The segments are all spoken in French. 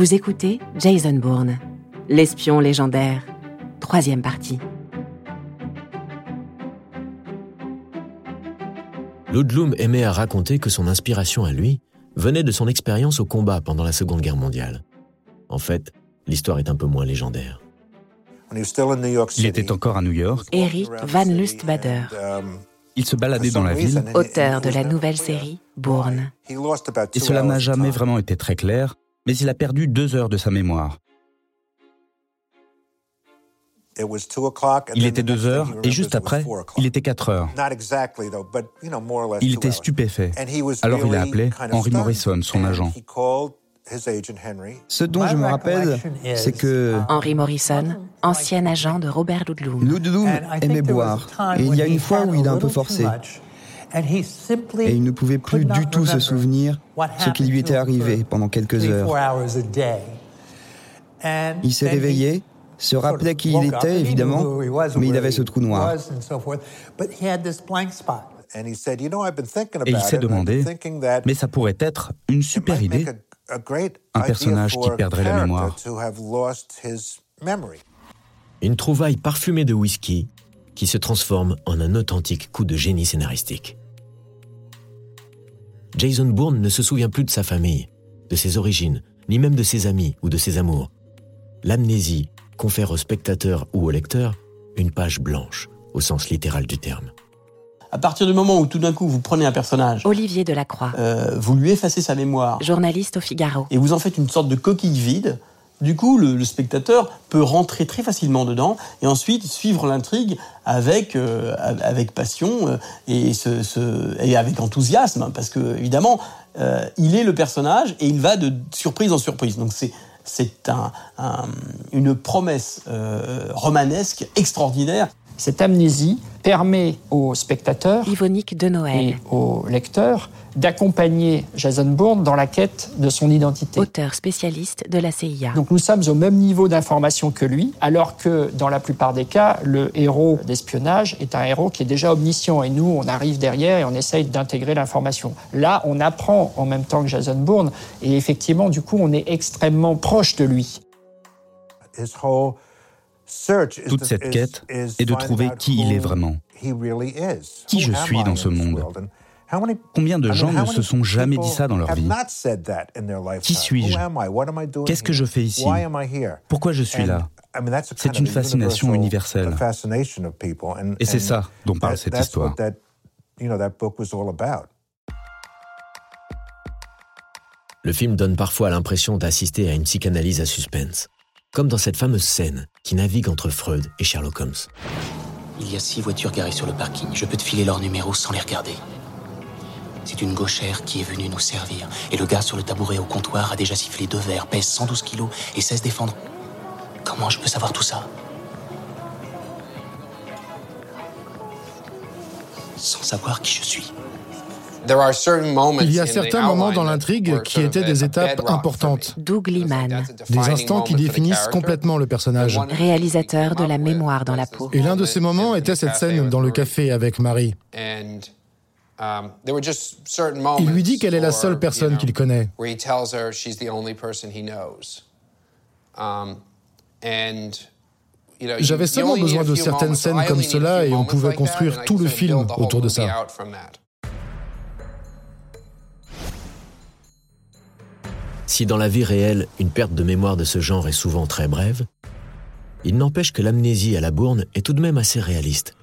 Vous écoutez Jason Bourne, l'espion légendaire, troisième partie. Ludlum aimait à raconter que son inspiration à lui venait de son expérience au combat pendant la Seconde Guerre mondiale. En fait, l'histoire est un peu moins légendaire. Il était encore à New York. Eric Van Lustbader, Il se baladait dans la ville auteur de la nouvelle série Bourne. et cela n'a jamais vraiment été très clair, mais il a perdu deux heures de sa mémoire. Il était deux heures et juste après, il était quatre heures. Il était stupéfait. Alors il a appelé Henry Morrison, son agent. Ce dont je me rappelle, c'est que Henry Morrison, ancien agent de Robert Ludlum. Ludlum aimait boire. Et il y a une fois où il a un peu forcé. Et il ne pouvait plus du tout se souvenir ce qui lui était arrivé pendant quelques heures. Il s'est réveillé, se rappelait qui il était, évidemment, mais il avait ce trou noir. Et il s'est demandé, mais ça pourrait être une super idée, un personnage qui perdrait la mémoire. Une trouvaille parfumée de whisky qui se transforme en un authentique coup de génie scénaristique. Jason Bourne ne se souvient plus de sa famille, de ses origines, ni même de ses amis ou de ses amours. L'amnésie confère au spectateur ou au lecteur une page blanche, au sens littéral du terme. À partir du moment où tout d'un coup vous prenez un personnage, Olivier Delacroix, euh, vous lui effacez sa mémoire journaliste au Figaro. et vous en faites une sorte de coquille vide, du coup le, le spectateur peut rentrer très facilement dedans et ensuite suivre l'intrigue avec euh, avec passion euh, et, ce, ce- et avec enthousiasme hein, parce que évidemment euh, il est le personnage et il va de surprise en surprise. Donc c'est c'est un, un- une promesse euh, romanesque extraordinaire. Cette amnésie permet aux spectateurs Yvonique de Noël, et aux lecteurs d'accompagner Jason Bourne dans la quête de son identité. auteur spécialiste de la CIA. Donc nous sommes au même niveau d'information que lui, alors que dans la plupart des cas, le héros d'espionnage est un héros qui est déjà omniscient et nous, on arrive derrière et on essaye d'intégrer l'information. Là, on apprend en même temps que Jason Bourne et effectivement, du coup, on est extrêmement proche de lui. Toute cette quête est de trouver qui il est vraiment. Qui je suis dans ce monde? Combien de gens ne se sont jamais dit ça dans leur vie? Qui suis-je? Qu'est-ce que je fais ici? Pourquoi je suis là? C'est une fascination universelle. Et c'est ça dont parle cette histoire. Le film donne parfois l'impression d'assister à une psychanalyse à suspense, comme dans cette fameuse scène qui navigue entre Freud et Sherlock Holmes. Il y a six voitures garées sur le parking. Je peux te filer leurs numéros sans les regarder. C'est une gauchère qui est venue nous servir. Et le gars sur le tabouret au comptoir a déjà sifflé deux verres, pèse 112 kilos et sait se défendre. Comment je peux savoir tout ça? Sans savoir qui je suis. Il y a certains moments dans l'intrigue qui étaient des étapes importantes, Doug Liman, des instants qui définissent complètement le personnage. réalisateur de La mémoire dans la peau. Et l'un de ces moments était cette scène dans le café avec Marie. Il lui dit qu'elle est la seule personne qu'il connaît. J'avais seulement besoin de certaines scènes comme cela et on pouvait construire tout le film autour de ça. Si dans la vie réelle, une perte de mémoire de ce genre est souvent très brève, il n'empêche que l'amnésie à la bourne est tout de même assez réaliste.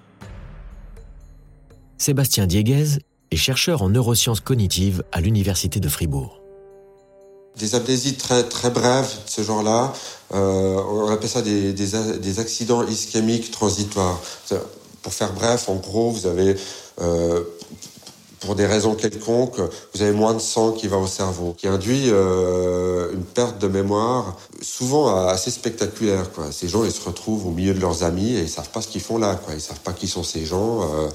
Sébastien Dieguez est chercheur en neurosciences cognitives à l'Université de Fribourg. Des amnésies très, très brèves ce genre-là, euh, on appelle ça des, accidents ischémiques transitoires. Pour faire bref, en gros, vous avez, euh, pour des raisons quelconques, vous avez moins de sang qui va au cerveau, qui induit euh, une perte de mémoire, souvent assez spectaculaire. Quoi. Ces gens, ils se retrouvent au milieu de leurs amis et ils savent pas ce qu'ils font là. Quoi. Ils savent pas qui sont ces gens. Euh,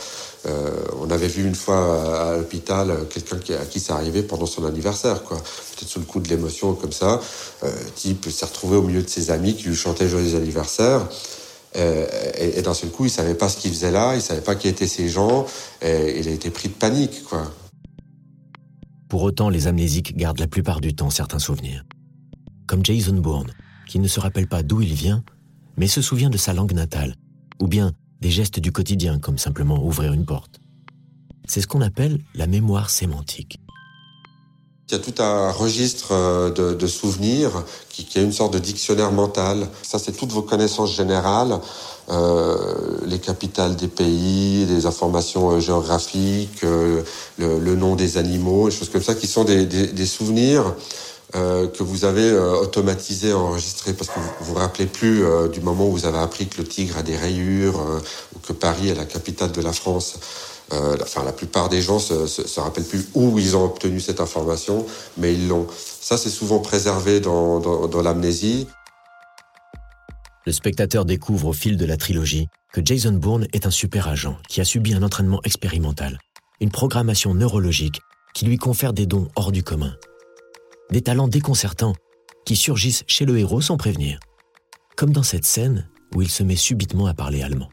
euh, on avait vu une fois à, l'hôpital euh, quelqu'un qui, à qui ça arrivait pendant son anniversaire, quoi. Peut-être sous le coup de l'émotion comme ça. Euh, type s'est retrouvé au milieu de ses amis qui lui chantaient joyeux anniversaire. Euh, et, et d'un seul coup, il savait pas ce qu'il faisait là, il savait pas qui étaient ces gens, et il a été pris de panique, quoi. Pour autant, les amnésiques gardent la plupart du temps certains souvenirs. comme Jason Bourne, qui ne se rappelle pas d'où il vient, mais se souvient de sa langue natale, ou bien des gestes du quotidien, comme simplement ouvrir une porte. C'est ce qu'on appelle la mémoire sémantique. Y a tout un registre euh, de, souvenirs qui, est une sorte de dictionnaire mental. Ça, c'est toutes vos connaissances générales, euh, les capitales des pays, les informations euh, géographiques, le, nom des animaux, des choses comme ça, qui sont des, souvenirs que vous avez automatisés, enregistrés, parce que vous vous rappelez plus du moment où vous avez appris que le tigre a des rayures ou que Paris est la capitale de la France. Euh, la plupart des gens se, se, rappellent plus où ils ont obtenu cette information, mais ils l'ont. Ça, c'est souvent préservé dans l'amnésie. Le spectateur découvre au fil de la trilogie que Jason Bourne est un super agent qui a subi un entraînement expérimental, une programmation neurologique qui lui confère des dons hors du commun. Des talents déconcertants qui surgissent chez le héros sans prévenir. Comme dans cette scène où il se met subitement à parler allemand.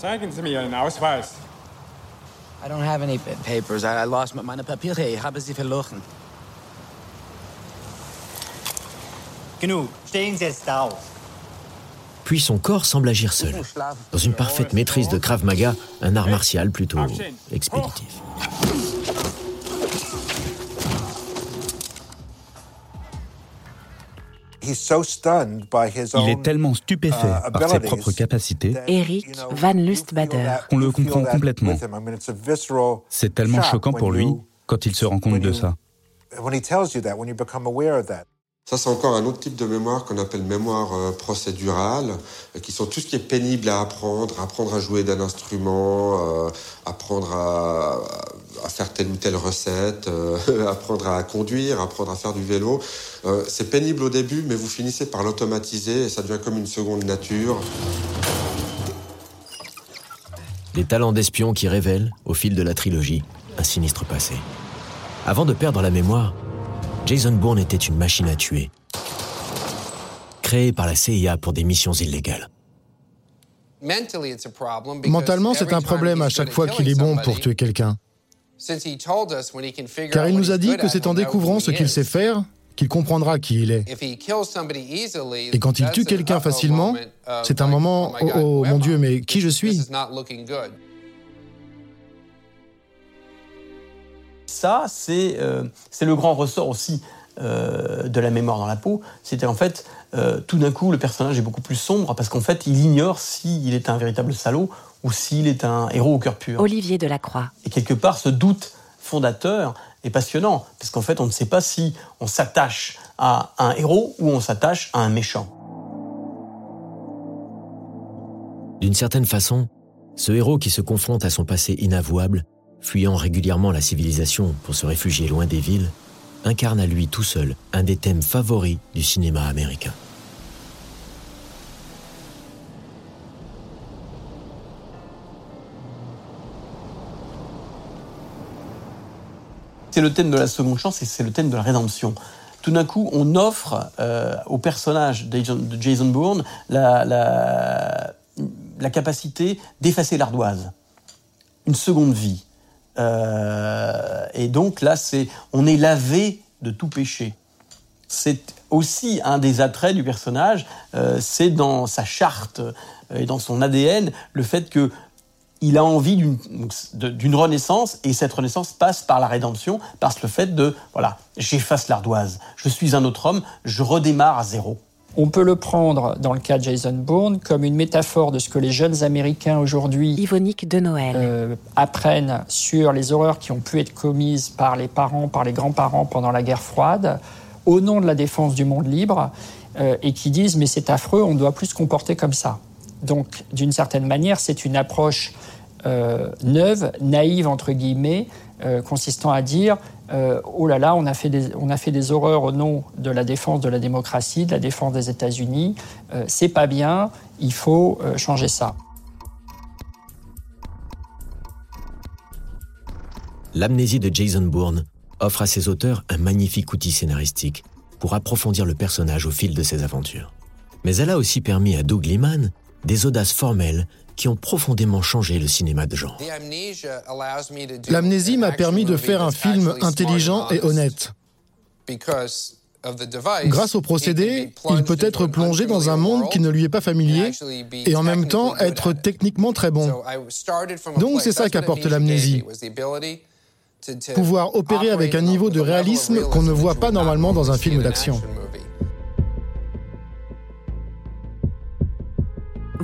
Zeigen Sie mir Ihren Ausweis. I don't have any papers. I lost meine Papiere. Ich habe sie verloren. Genug. Stehen Sie jetzt auf. Puis son corps semble agir seul, dans une parfaite maîtrise de Krav Maga, un art martial plutôt expéditif. Il est tellement stupéfait uh, par ses propres capacités Eric Van Lustbader qu'on le comprend complètement. C'est tellement choquant pour lui quand il se rend compte de ça. Ça, c'est encore un autre type de mémoire qu'on appelle mémoire euh, procédurale, euh, qui sont tout ce qui est pénible à apprendre, apprendre à jouer d'un instrument, euh, apprendre à, faire telle ou telle recette, apprendre à conduire, apprendre à faire du vélo. c'est pénible au début, mais vous finissez par l'automatiser et ça devient comme une seconde nature. Les talents d'espion qui révèlent, au fil de la trilogie, un sinistre passé. Avant de perdre la mémoire, Jason Bourne était une machine à tuer, créée par la CIA pour des missions illégales. Mentalement, c'est un problème à chaque fois qu'il est bon pour tuer quelqu'un. Car il nous a dit que c'est en découvrant ce qu'il sait faire qu'il comprendra qui il est. Et quand il tue quelqu'un facilement, c'est un moment, oh, oh mon Dieu, mais qui je suis? Ça, c'est euh, le grand ressort aussi euh, de la mémoire dans la peau. C'était en fait, euh, tout d'un coup, le personnage est beaucoup plus sombre parce qu'en fait, il ignore s'il est un véritable salaud ou s'il est un héros au cœur pur. Olivier Delacroix. Et quelque part, ce doute fondateur est passionnant parce qu'en fait, on ne sait pas si on s'attache à un héros ou on s'attache à un méchant. D'une certaine façon, ce héros qui se confronte à son passé inavouable fuyant régulièrement la civilisation pour se réfugier loin des villes, incarne à lui tout seul un des thèmes favoris du cinéma américain. C'est le thème de la seconde chance et c'est le thème de la rédemption. Tout d'un coup, on offre euh, au personnage de Jason Bourne la, la capacité d'effacer l'ardoise, une seconde vie. Euh, et donc là, c'est, on est lavé de tout péché. C'est aussi un des attraits du personnage, euh, c'est dans sa charte euh, et dans son ADN le fait que il a envie d'une renaissance et cette renaissance passe par la rédemption, par le fait de voilà, j'efface l'ardoise, je suis un autre homme, je redémarre à zéro. On peut le prendre, dans le cas de Jason Bourne, comme une métaphore de ce que les jeunes Américains aujourd'hui de Noël. Euh, apprennent sur les horreurs qui ont pu être commises par les parents, par les grands-parents pendant la guerre froide, au nom de la défense du monde libre, euh, et qui disent mais c'est affreux, on ne doit plus se comporter comme ça. Donc, d'une certaine manière, c'est une approche euh, neuve, naïve entre guillemets, consistant à dire euh, oh là là, on a, fait des, on a fait des horreurs au nom de la défense de la démocratie, de la défense des États-Unis. Euh, c'est pas bien, il faut euh, changer ça. L'amnésie de Jason Bourne offre à ses auteurs un magnifique outil scénaristique pour approfondir le personnage au fil de ses aventures. Mais elle a aussi permis à Doug Liman des audaces formelles qui ont profondément changé le cinéma de genre. L'amnésie m'a permis de faire un film intelligent et honnête. Grâce au procédé, il peut être plongé dans un monde qui ne lui est pas familier et en même temps être techniquement très bon. Donc c'est ça qu'apporte l'amnésie. Pouvoir opérer avec un niveau de réalisme qu'on ne voit pas normalement dans un film d'action.